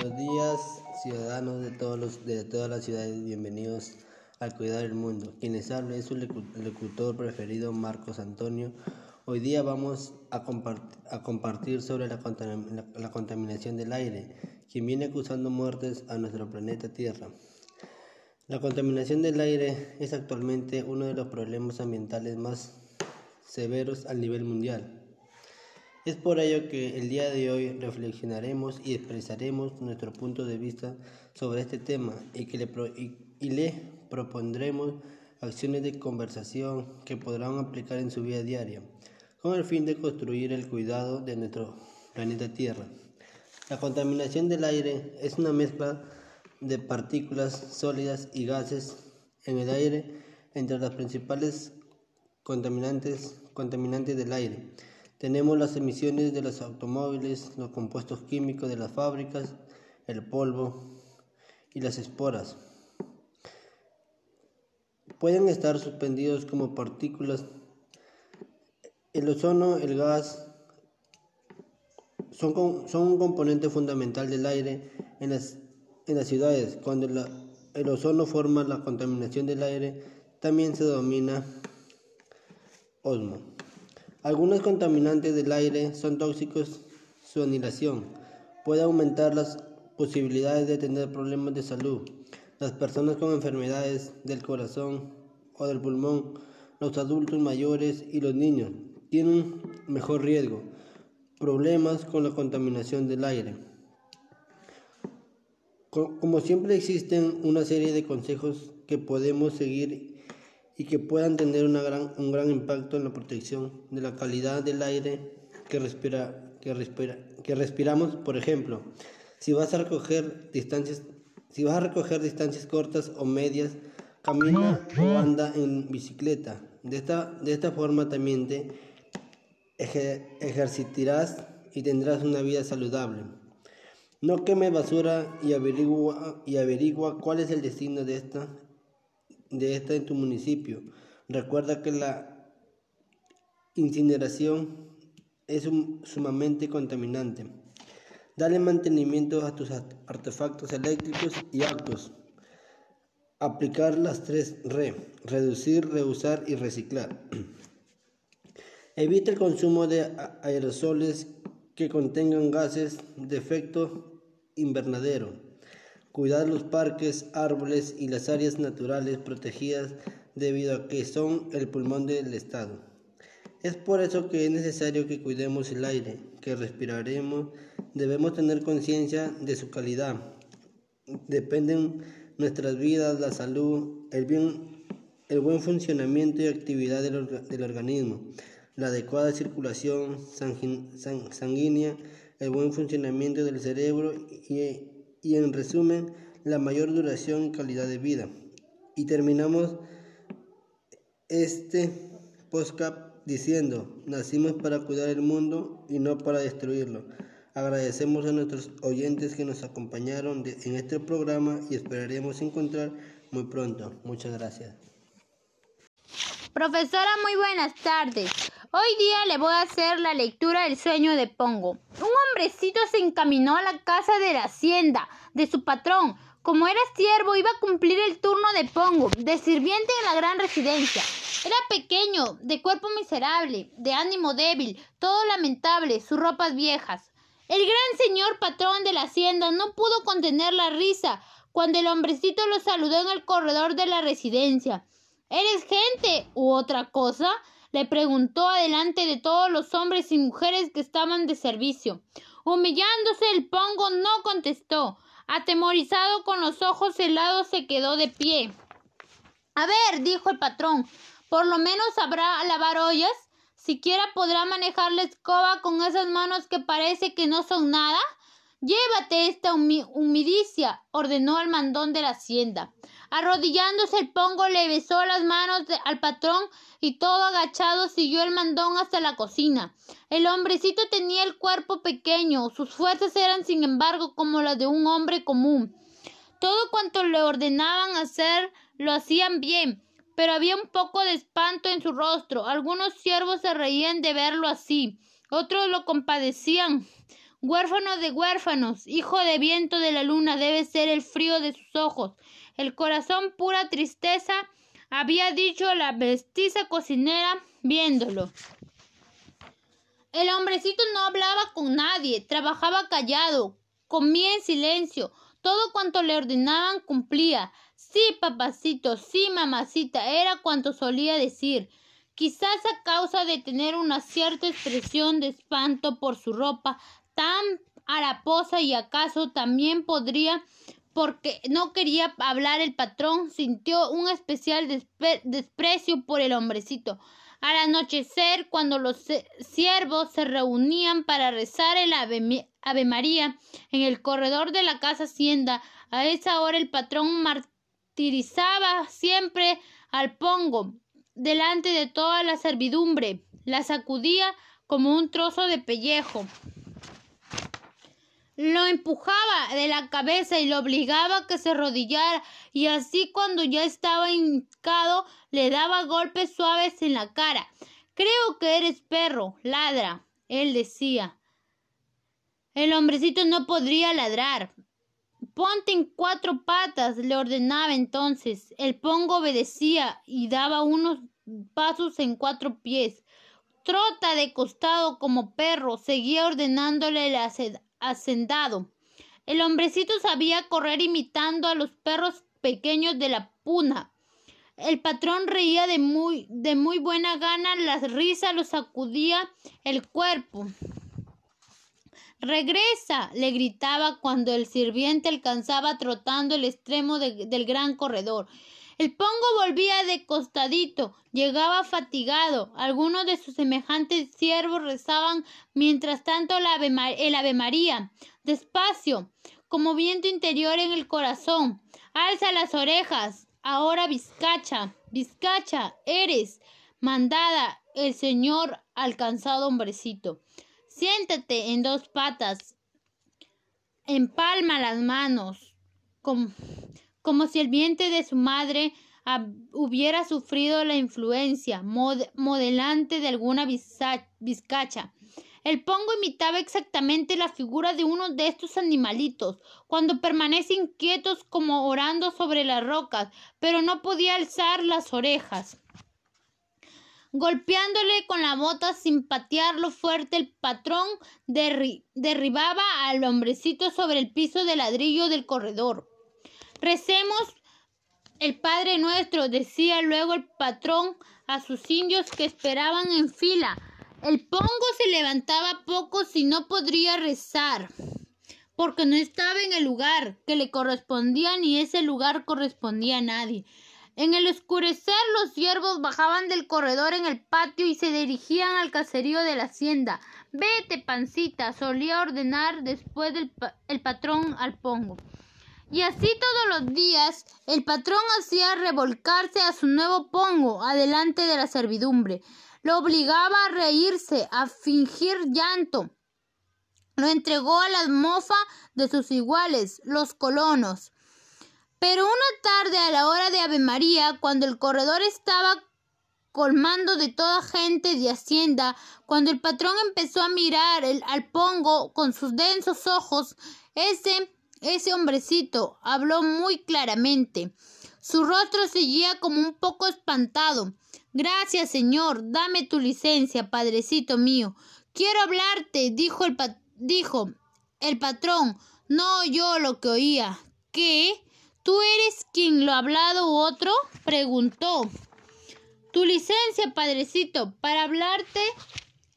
Buenos días, ciudadanos de, todos los, de todas las ciudades, bienvenidos al Cuidar el Mundo. Quien les habla es su locutor preferido, Marcos Antonio. Hoy día vamos a, a compartir sobre la, la contaminación del aire, quien viene causando muertes a nuestro planeta Tierra. La contaminación del aire es actualmente uno de los problemas ambientales más severos a nivel mundial. Es por ello que el día de hoy reflexionaremos y expresaremos nuestro punto de vista sobre este tema y, que le, y, le propondremos acciones de conversación que podrán aplicar en su vida diaria, con el fin de construir el cuidado de nuestro planeta Tierra. La contaminación del aire es una mezcla de partículas sólidas y gases en el aire entre las principales contaminantes, contaminantes del aire tenemos las emisiones de los automóviles, los compuestos químicos de las fábricas, el polvo y las esporas. Pueden estar suspendidos como partículas. El ozono, el gas, son, son un componente fundamental del aire en las, en las ciudades. Cuando el ozono forma la contaminación del aire, también se domina osmo. Algunos contaminantes del aire son tóxicos, su anilación puede aumentar las posibilidades de tener problemas de salud. Las personas con enfermedades del corazón o del pulmón, los adultos mayores y los niños tienen mejor riesgo. Problemas con la contaminación del aire. Como siempre existen una serie de consejos que podemos seguir y que puedan tener una gran, un gran impacto en la protección de la calidad del aire que, respira, que, respira, que respiramos. Por ejemplo, si vas a recoger distancias, si vas a recoger distancias cortas o medias, camina o anda en bicicleta. De esta, de esta forma también te ejercitarás y tendrás una vida saludable. No queme basura y averigua, y averigua cuál es el destino de esta de esta en tu municipio. Recuerda que la incineración es sumamente contaminante. Dale mantenimiento a tus artefactos eléctricos y autos. Aplicar las tres RE, reducir, reusar y reciclar. Evita el consumo de aerosoles que contengan gases de efecto invernadero. Cuidar los parques, árboles y las áreas naturales protegidas debido a que son el pulmón del Estado. Es por eso que es necesario que cuidemos el aire que respiraremos. Debemos tener conciencia de su calidad. Dependen nuestras vidas, la salud, el, bien, el buen funcionamiento y actividad del, del organismo, la adecuada circulación sanguínea, el buen funcionamiento del cerebro y y en resumen la mayor duración calidad de vida. Y terminamos este podcast diciendo, nacimos para cuidar el mundo y no para destruirlo. Agradecemos a nuestros oyentes que nos acompañaron en este programa y esperaremos encontrar muy pronto. Muchas gracias. Profesora, muy buenas tardes. Hoy día le voy a hacer la lectura del sueño de Pongo. Un hombrecito se encaminó a la casa de la hacienda de su patrón. Como era siervo, iba a cumplir el turno de Pongo, de sirviente en la gran residencia. Era pequeño, de cuerpo miserable, de ánimo débil, todo lamentable, sus ropas viejas. El gran señor patrón de la hacienda no pudo contener la risa cuando el hombrecito lo saludó en el corredor de la residencia. ¿Eres gente u otra cosa? Le preguntó adelante de todos los hombres y mujeres que estaban de servicio. Humillándose el pongo no contestó. Atemorizado con los ojos helados se quedó de pie. A ver, dijo el patrón, por lo menos sabrá lavar ollas, siquiera podrá manejar la escoba con esas manos que parece que no son nada. Llévate esta humidicia, ordenó el mandón de la hacienda. Arrodillándose el pongo le besó las manos al patrón y todo agachado siguió el mandón hasta la cocina. El hombrecito tenía el cuerpo pequeño, sus fuerzas eran sin embargo como las de un hombre común. Todo cuanto le ordenaban hacer lo hacían bien, pero había un poco de espanto en su rostro. Algunos siervos se reían de verlo así, otros lo compadecían Huérfano de huérfanos, hijo de viento de la luna, debe ser el frío de sus ojos. El corazón pura tristeza, había dicho la mestiza cocinera viéndolo. El hombrecito no hablaba con nadie, trabajaba callado, comía en silencio, todo cuanto le ordenaban cumplía. Sí, papacito, sí, mamacita, era cuanto solía decir. Quizás a causa de tener una cierta expresión de espanto por su ropa tan haraposa y acaso también podría porque no quería hablar el patrón, sintió un especial desprecio por el hombrecito. Al anochecer, cuando los siervos se reunían para rezar el ave, María en el corredor de la casa Hacienda, a esa hora el patrón martirizaba siempre al pongo delante de toda la servidumbre, la sacudía como un trozo de pellejo. Lo empujaba de la cabeza y lo obligaba a que se arrodillara, y así cuando ya estaba hincado le daba golpes suaves en la cara. Creo que eres perro, ladra, él decía. El hombrecito no podría ladrar. Ponte en cuatro patas, le ordenaba entonces. El pongo obedecía y daba unos pasos en cuatro pies. Trota de costado como perro, seguía ordenándole la hacendado. El hombrecito sabía correr imitando a los perros pequeños de la puna. El patrón reía de muy, de muy buena gana, la risa lo sacudía el cuerpo. Regresa, le gritaba cuando el sirviente alcanzaba trotando el extremo del gran corredor. El pongo volvía de costadito, llegaba fatigado. Algunos de sus semejantes siervos rezaban mientras tanto el Ave María, despacio, como viento interior en el corazón. Alza las orejas. Ahora Vizcacha, Vizcacha, eres mandada el Señor alcanzado hombrecito. Siéntate en dos patas, empalma las manos, con como si el vientre de su madre hubiera sufrido la influencia modelante de alguna vizcacha. El pongo imitaba exactamente la figura de uno de estos animalitos, cuando permanecen quietos como orando sobre las rocas, pero no podía alzar las orejas. Golpeándole con la bota sin patearlo fuerte, el patrón derribaba al hombrecito sobre el piso de ladrillo del corredor. Recemos el Padre Nuestro, decía luego el patrón a sus indios que esperaban en fila. El pongo se levantaba poco si no podría rezar, porque no estaba en el lugar que le correspondía ni ese lugar correspondía a nadie. En el oscurecer los siervos bajaban del corredor en el patio y se dirigían al caserío de la hacienda. Vete, pancita, solía ordenar después del el patrón al pongo. Y así todos los días el patrón hacía revolcarse a su nuevo pongo adelante de la servidumbre. Lo obligaba a reírse, a fingir llanto. Lo entregó a las mofas de sus iguales, los colonos. Pero una tarde a la hora de Ave María, cuando el corredor estaba colmando de toda gente de hacienda, cuando el patrón empezó a mirar el, al pongo con sus densos ojos, ese ese hombrecito habló muy claramente. Su rostro seguía como un poco espantado. Gracias, señor. Dame tu licencia, padrecito mío. Quiero hablarte, dijo el, dijo el patrón. No oyó lo que oía. ¿Qué? ¿Tú eres quien lo ha hablado u otro? preguntó. Tu licencia, padrecito, para hablarte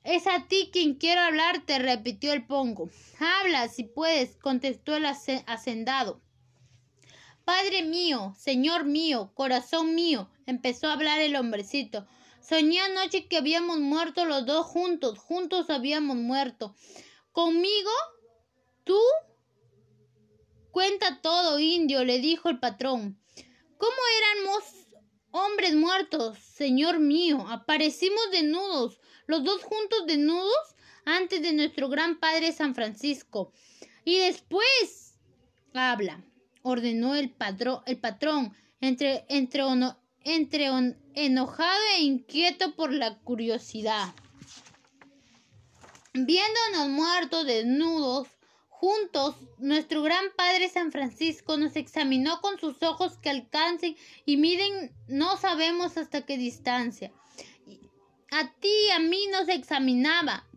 es a ti quien quiero hablarte, repitió el pongo. Habla, si puedes, contestó el hacendado. Padre mío, señor mío, corazón mío, empezó a hablar el hombrecito. Soñé anoche que habíamos muerto los dos juntos, juntos habíamos muerto. ¿Conmigo? ¿Tú? Cuenta todo, indio, le dijo el patrón. ¿Cómo éramos hombres muertos, señor mío? Aparecimos desnudos, los dos juntos desnudos antes de nuestro gran padre San Francisco. Y después habla, ordenó el, el patrón, entre, entre, entre enojado e inquieto por la curiosidad. Viéndonos muertos, desnudos, juntos, nuestro gran Padre San Francisco nos examinó con sus ojos que alcancen y miden no sabemos hasta qué distancia. A ti y a mí nos examinaba,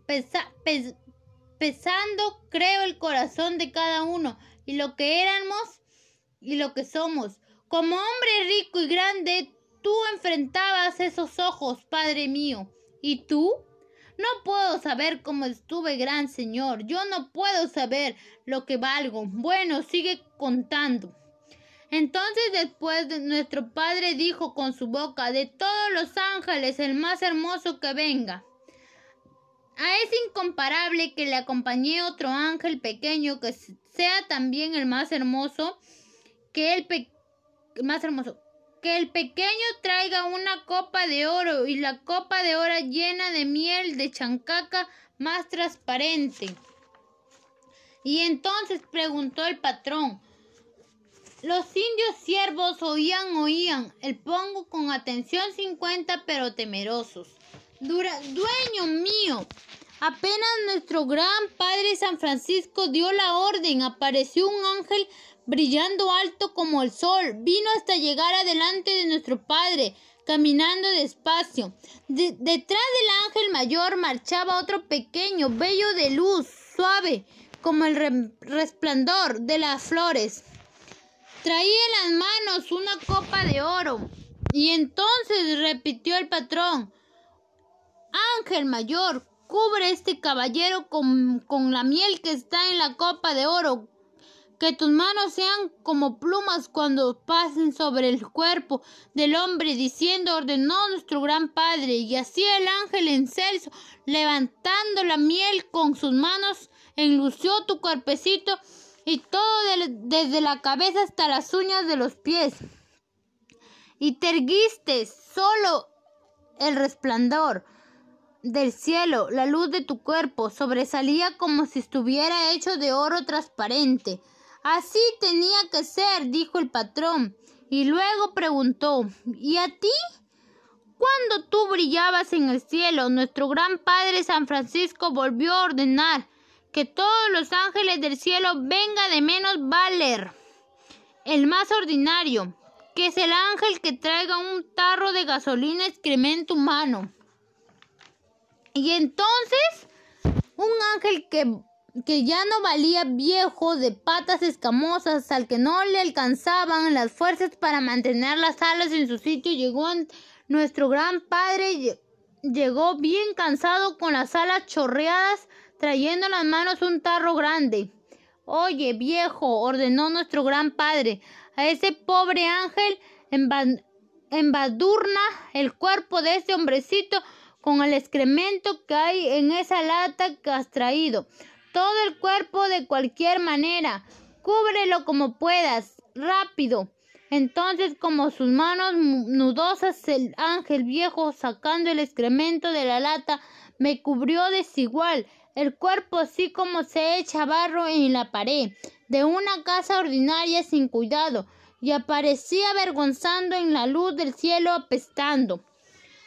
pesando, creo, el corazón de cada uno y lo que éramos y lo que somos. Como hombre rico y grande, tú enfrentabas esos ojos, Padre mío. ¿Y tú? No puedo saber cómo estuve, gran Señor. Yo no puedo saber lo que valgo. Bueno, sigue contando. Entonces después nuestro Padre dijo con su boca, de todos los ángeles, el más hermoso que venga. A ese incomparable que le acompañé otro ángel pequeño que sea también el más hermoso, que el más hermoso, que el pequeño traiga una copa de oro y la copa de oro llena de miel de chancaca más transparente. Y entonces preguntó el patrón, los indios siervos oían, oían, el pongo con atención sin cuenta, pero temerosos. Dura, dueño mío, apenas nuestro gran Padre San Francisco dio la orden, apareció un ángel brillando alto como el sol, vino hasta llegar adelante de nuestro Padre, caminando despacio. detrás del ángel mayor marchaba otro pequeño, bello de luz, suave, como el resplandor de las flores. Traía en las manos una copa de oro. Y entonces repitió el patrón, Ángel mayor, cubre este caballero con, con la miel que está en la copa de oro, que tus manos sean como plumas cuando pasen sobre el cuerpo del hombre, diciendo, ordenó nuestro gran Padre. Y así el ángel en celso, levantando la miel con sus manos, enlució tu cuerpecito y todo desde la cabeza hasta las uñas de los pies. Y te erguiste solo el resplandor del cielo, la luz de tu cuerpo sobresalía como si estuviera hecho de oro transparente. Así tenía que ser, dijo el patrón, y luego preguntó, ¿y a ti? Cuando tú brillabas en el cielo, nuestro gran Padre San Francisco volvió a ordenar que todos los ángeles del cielo venga de menos valer. El más ordinario, que es el ángel que traiga un tarro de gasolina excremento humano. Y entonces, un ángel que que ya no valía viejo de patas escamosas al que no le alcanzaban las fuerzas para mantener las alas en su sitio, llegó nuestro gran padre, llegó bien cansado con las alas chorreadas, trayendo en las manos un tarro grande. Oye, viejo, ordenó nuestro gran padre, a ese pobre ángel embadurna el cuerpo de ese hombrecito con el excremento que hay en esa lata que has traído todo el cuerpo de cualquier manera. Cúbrelo como puedas, rápido. Entonces, como sus manos nudosas, el ángel viejo, sacando el excremento de la lata, me cubrió desigual el cuerpo así como se echa barro en la pared de una casa ordinaria sin cuidado, y aparecía avergonzando en la luz del cielo apestando.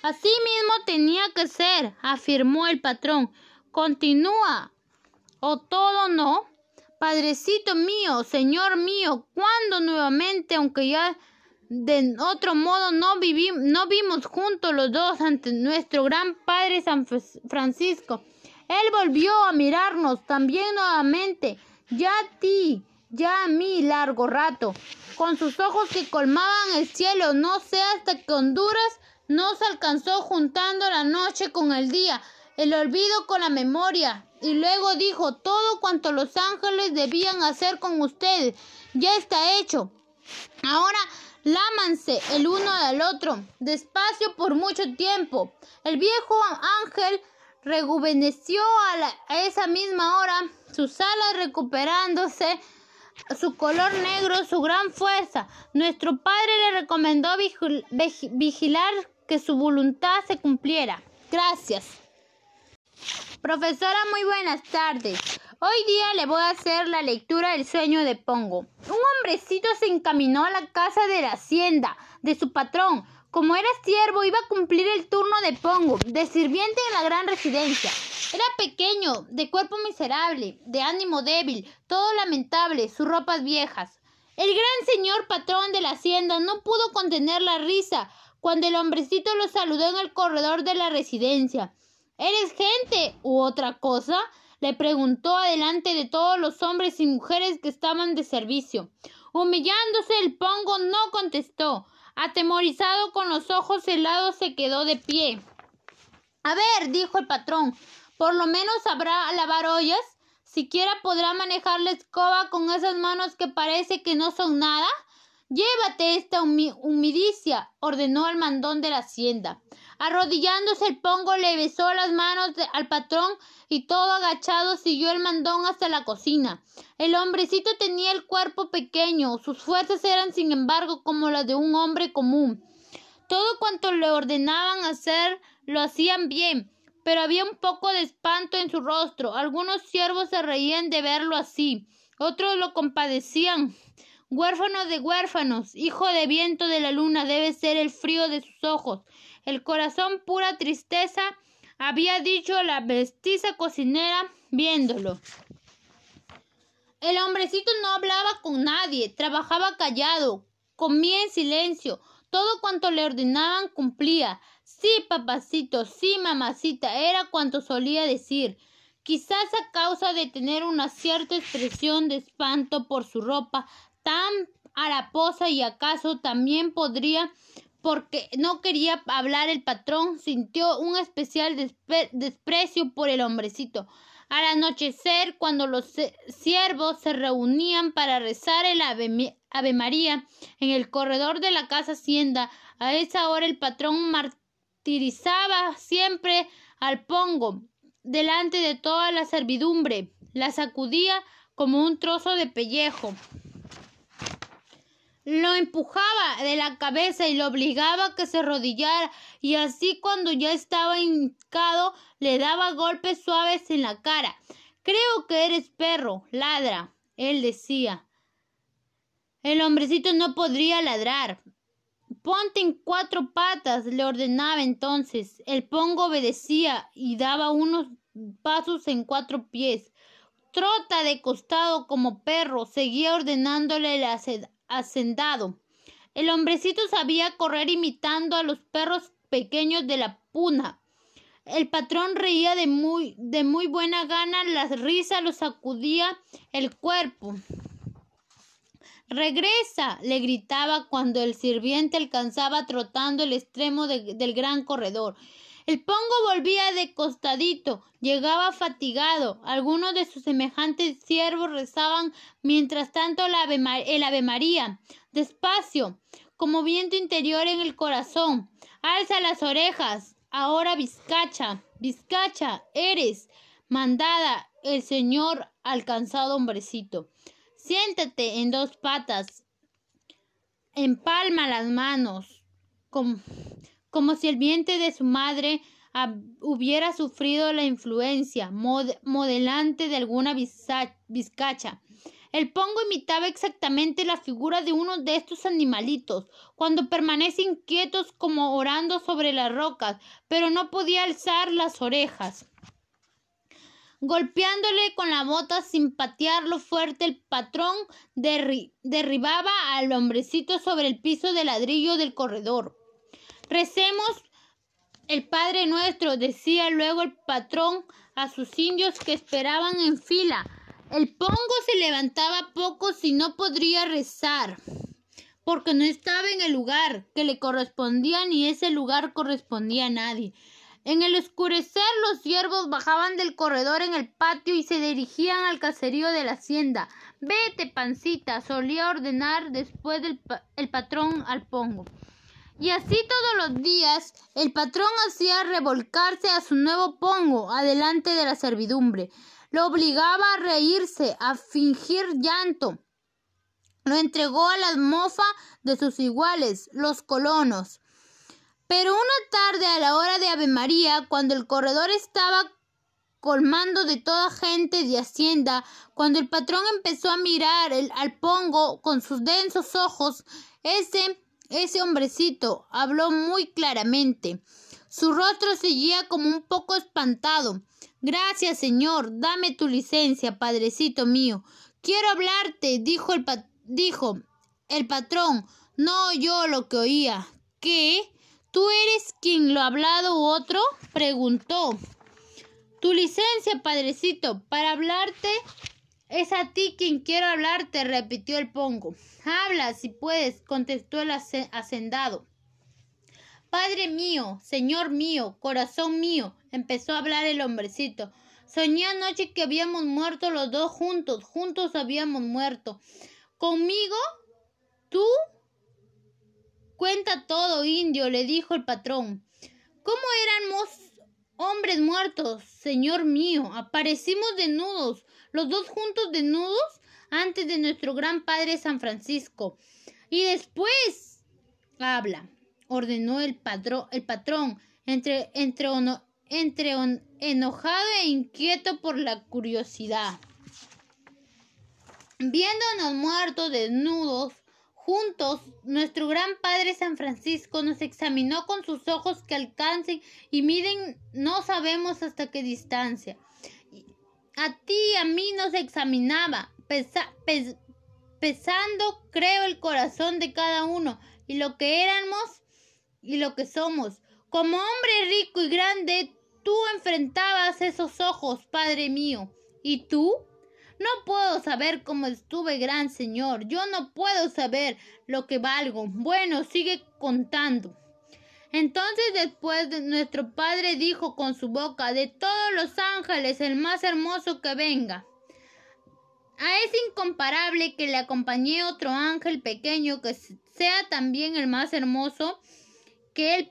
Así mismo tenía que ser, afirmó el patrón. Continúa, o todo no. Padrecito mío, Señor mío, cuando nuevamente, aunque ya de otro modo no, vivimos, no vimos juntos los dos ante nuestro gran Padre San Francisco, Él volvió a mirarnos también nuevamente, ya a ti, ya a mí largo rato, con sus ojos que colmaban el cielo, no sé hasta que Honduras nos alcanzó juntando la noche con el día, el olvido con la memoria, y luego dijo, todo cuanto los ángeles debían hacer con ustedes ya está hecho. Ahora lámanse el uno al otro, despacio por mucho tiempo. El viejo ángel rejuveneció a, esa misma hora, sus alas recuperándose, su color negro, su gran fuerza. Nuestro padre le recomendó vigilar que su voluntad se cumpliera. Gracias. Profesora, muy buenas tardes. Hoy día le voy a hacer la lectura del sueño de Pongo. Un hombrecito se encaminó a la casa de la hacienda de su patrón, Como era siervo, iba a cumplir el turno de Pongo, de sirviente en la gran residencia. Era pequeño, de cuerpo miserable, de ánimo débil, todo lamentable, sus ropas viejas. El gran señor patrón de la hacienda no pudo contener la risa cuando el hombrecito lo saludó en el corredor de la residencia. ¿Eres gente u otra cosa? le preguntó adelante de todos los hombres y mujeres que estaban de servicio. Humillándose el pongo no contestó. Atemorizado con los ojos helados se quedó de pie. A ver, dijo el patrón, por lo menos sabrá lavar ollas. Siquiera podrá manejar la escoba con esas manos que parece que no son nada. Llévate esta humidicia, ordenó el mandón de la hacienda. Arrodillándose el pongo le besó las manos al patrón y todo agachado siguió el mandón hasta la cocina. El hombrecito tenía el cuerpo pequeño, sus fuerzas eran sin embargo como las de un hombre común. Todo cuanto le ordenaban hacer lo hacían bien, pero había un poco de espanto en su rostro. Algunos siervos se reían de verlo así, otros lo compadecían. Huérfano de huérfanos, hijo de viento de la luna, debe ser el frío de sus ojos el corazón pura tristeza, había dicho la vestiza cocinera viéndolo. El hombrecito no hablaba con nadie, trabajaba callado, comía en silencio, todo cuanto le ordenaban cumplía. Sí, papacito, sí, mamacita, era cuanto solía decir. Quizás a causa de tener una cierta expresión de espanto por su ropa tan haraposa y acaso también podría porque no quería hablar el patrón, sintió un especial desprecio por el hombrecito. Al anochecer, cuando los siervos se reunían para rezar el ave, ave, María en el corredor de la casa hacienda, a esa hora el patrón martirizaba siempre al pongo delante de toda la servidumbre, la sacudía como un trozo de pellejo lo empujaba de la cabeza y lo obligaba a que se arrodillara y así cuando ya estaba hincado le daba golpes suaves en la cara. Creo que eres perro, ladra, él decía. El hombrecito no podría ladrar. Ponte en cuatro patas, le ordenaba entonces. El pongo obedecía y daba unos pasos en cuatro pies. Trota de costado como perro, seguía ordenándole la hacendado. El hombrecito sabía correr imitando a los perros pequeños de la puna. El patrón reía de muy, de muy buena gana, la risa lo sacudía el cuerpo. Regresa, le gritaba cuando el sirviente alcanzaba trotando el extremo del gran corredor. El pongo volvía de costadito, llegaba fatigado. Algunos de sus semejantes siervos rezaban mientras tanto el ave, María, despacio, como viento interior en el corazón. Alza las orejas. Ahora Vizcacha, Vizcacha, eres mandada el Señor alcanzado hombrecito. Siéntate en dos patas, empalma las manos, como si el vientre de su madre hubiera sufrido la influencia modelante de alguna vizcacha. El pongo imitaba exactamente la figura de uno de estos animalitos, cuando permanecen quietos como orando sobre las rocas, pero no podía alzar las orejas. Golpeándole con la bota sin patearlo fuerte, el patrón derribaba al hombrecito sobre el piso de ladrillo del corredor. Recemos el Padre nuestro, decía luego el patrón a sus indios que esperaban en fila. El pongo se levantaba poco si no podría rezar, porque no estaba en el lugar que le correspondía ni ese lugar correspondía a nadie. En el oscurecer los siervos bajaban del corredor en el patio y se dirigían al caserío de la hacienda. Vete, pancita, solía ordenar después del el patrón al pongo. Y así todos los días el patrón hacía revolcarse a su nuevo pongo adelante de la servidumbre. Lo obligaba a reírse, a fingir llanto. Lo entregó a la mofa de sus iguales, los colonos. Pero una tarde a la hora de Ave María, cuando el corredor estaba colmando de toda gente de hacienda, cuando el patrón empezó a mirar al pongo con sus densos ojos, ese ese hombrecito habló muy claramente. Su rostro seguía como un poco espantado. Gracias, señor. Dame tu licencia, padrecito mío. Quiero hablarte, dijo el, dijo el patrón. No oyó lo que oía. ¿Qué? ¿Tú eres quien lo ha hablado otro? preguntó. Tu licencia, padrecito, para hablarte es a ti quien quiero hablarte, repitió el pongo. Habla, si puedes, contestó el hacendado. Padre mío, Señor mío, corazón mío, empezó a hablar el hombrecito. Soñé anoche que habíamos muerto los dos juntos, juntos habíamos muerto. Conmigo, tú. Cuenta todo, indio, le dijo el patrón. ¿Cómo éramos hombres muertos, Señor mío? Aparecimos desnudos, los dos juntos desnudos, antes de nuestro gran Padre San Francisco. Y después habla ordenó el, el patrón, entre, entre, entre enojado e inquieto por la curiosidad. Viéndonos muertos, desnudos, juntos, nuestro gran Padre San Francisco nos examinó con sus ojos que alcancen y miden no sabemos hasta qué distancia. A ti y a mí nos examinaba, pesando, creo, el corazón de cada uno y lo que éramos y lo que somos. Como hombre rico y grande, tú enfrentabas esos ojos, Padre mío. ¿Y tú? No puedo saber cómo estuve, gran Señor. Yo no puedo saber lo que valgo. Bueno, sigue contando. Entonces después nuestro Padre dijo con su boca, de todos los ángeles, el más hermoso que venga. A ese incomparable que le acompañé otro ángel pequeño que sea también el más hermoso, que el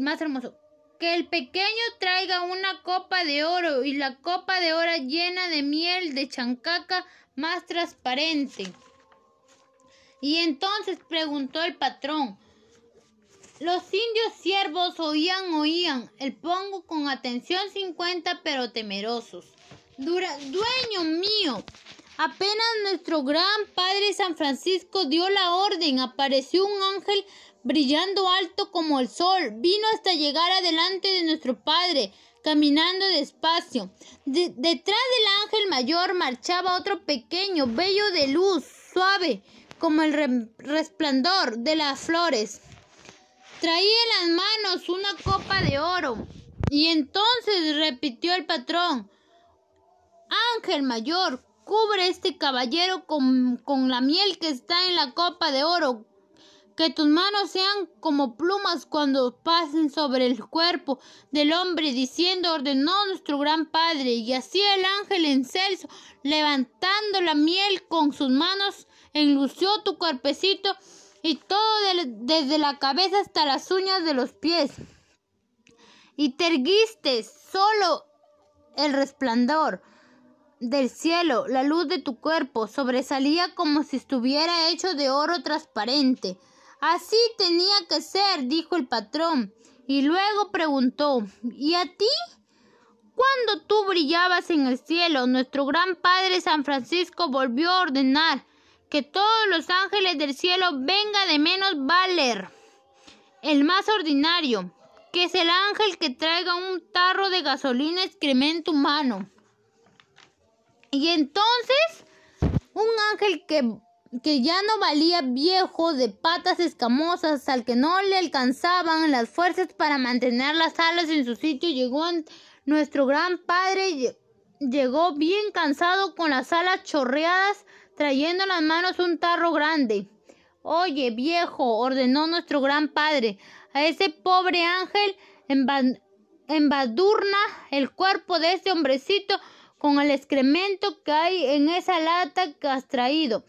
más hermoso, que el pequeño traiga una copa de oro y la copa de oro llena de miel de chancaca más transparente. Y entonces preguntó el patrón, los indios siervos oían, oían, el pongo con atención sin cuenta, pero temerosos. Dueño mío, apenas nuestro gran Padre San Francisco dio la orden, apareció un ángel brillando alto como el sol, vino hasta llegar adelante de nuestro Padre, caminando despacio. detrás del ángel mayor marchaba otro pequeño, bello de luz, suave, como el resplandor de las flores. Traía en las manos una copa de oro. Y entonces repitió el patrón, Ángel mayor, cubre este caballero con, con la miel que está en la copa de oro que tus manos sean como plumas cuando pasen sobre el cuerpo del hombre, diciendo, ordenó nuestro gran Padre. Y así el ángel en celso, levantando la miel con sus manos, enlució tu cuerpecito y todo desde la cabeza hasta las uñas de los pies. Y te erguiste solo el resplandor del cielo, la luz de tu cuerpo sobresalía como si estuviera hecho de oro transparente. Así tenía que ser, dijo el patrón, y luego preguntó, ¿y a ti? Cuando tú brillabas en el cielo, nuestro gran Padre San Francisco volvió a ordenar que todos los ángeles del cielo venga de menos valer. El más ordinario, que es el ángel que traiga un tarro de gasolina excremento humano. Y entonces, un ángel que que ya no valía viejo de patas escamosas al que no le alcanzaban las fuerzas para mantener las alas en su sitio, llegó nuestro gran padre, llegó bien cansado con las alas chorreadas, trayendo en las manos un tarro grande. Oye, viejo, ordenó nuestro gran padre, a ese pobre ángel embadurna el cuerpo de ese hombrecito con el excremento que hay en esa lata que has traído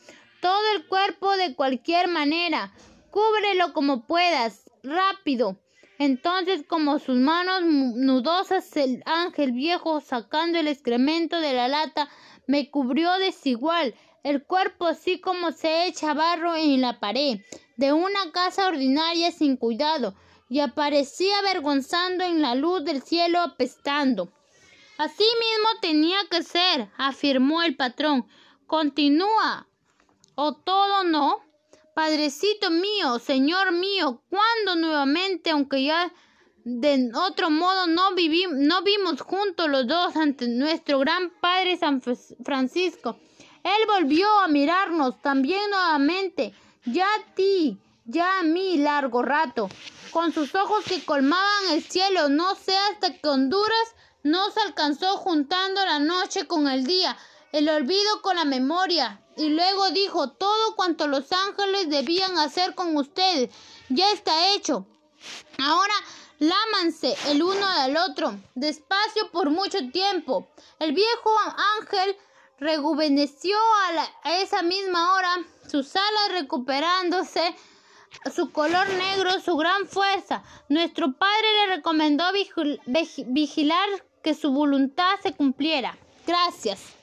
todo el cuerpo de cualquier manera. Cúbrelo como puedas, rápido. Entonces, como sus manos nudosas, el ángel viejo, sacando el excremento de la lata, me cubrió desigual el cuerpo así como se echa barro en la pared de una casa ordinaria sin cuidado, y aparecía avergonzando en la luz del cielo apestando. Así mismo tenía que ser, afirmó el patrón. Continúa, o todo no. Padrecito mío, Señor mío, ¿cuándo nuevamente, aunque ya de otro modo no, vivimos, no vimos juntos los dos ante nuestro gran Padre San Francisco? Él volvió a mirarnos también nuevamente, ya a ti, ya a mí largo rato, con sus ojos que colmaban el cielo, no sé hasta que Honduras nos alcanzó juntando la noche con el día, el olvido con la memoria, y luego dijo todo cuanto los ángeles debían hacer con ustedes, ya está hecho. Ahora lámanse el uno al otro, despacio por mucho tiempo. El viejo ángel rejuveneció a, a esa misma hora, sus alas recuperándose su color negro, su gran fuerza. Nuestro padre le recomendó vigilar que su voluntad se cumpliera. Gracias.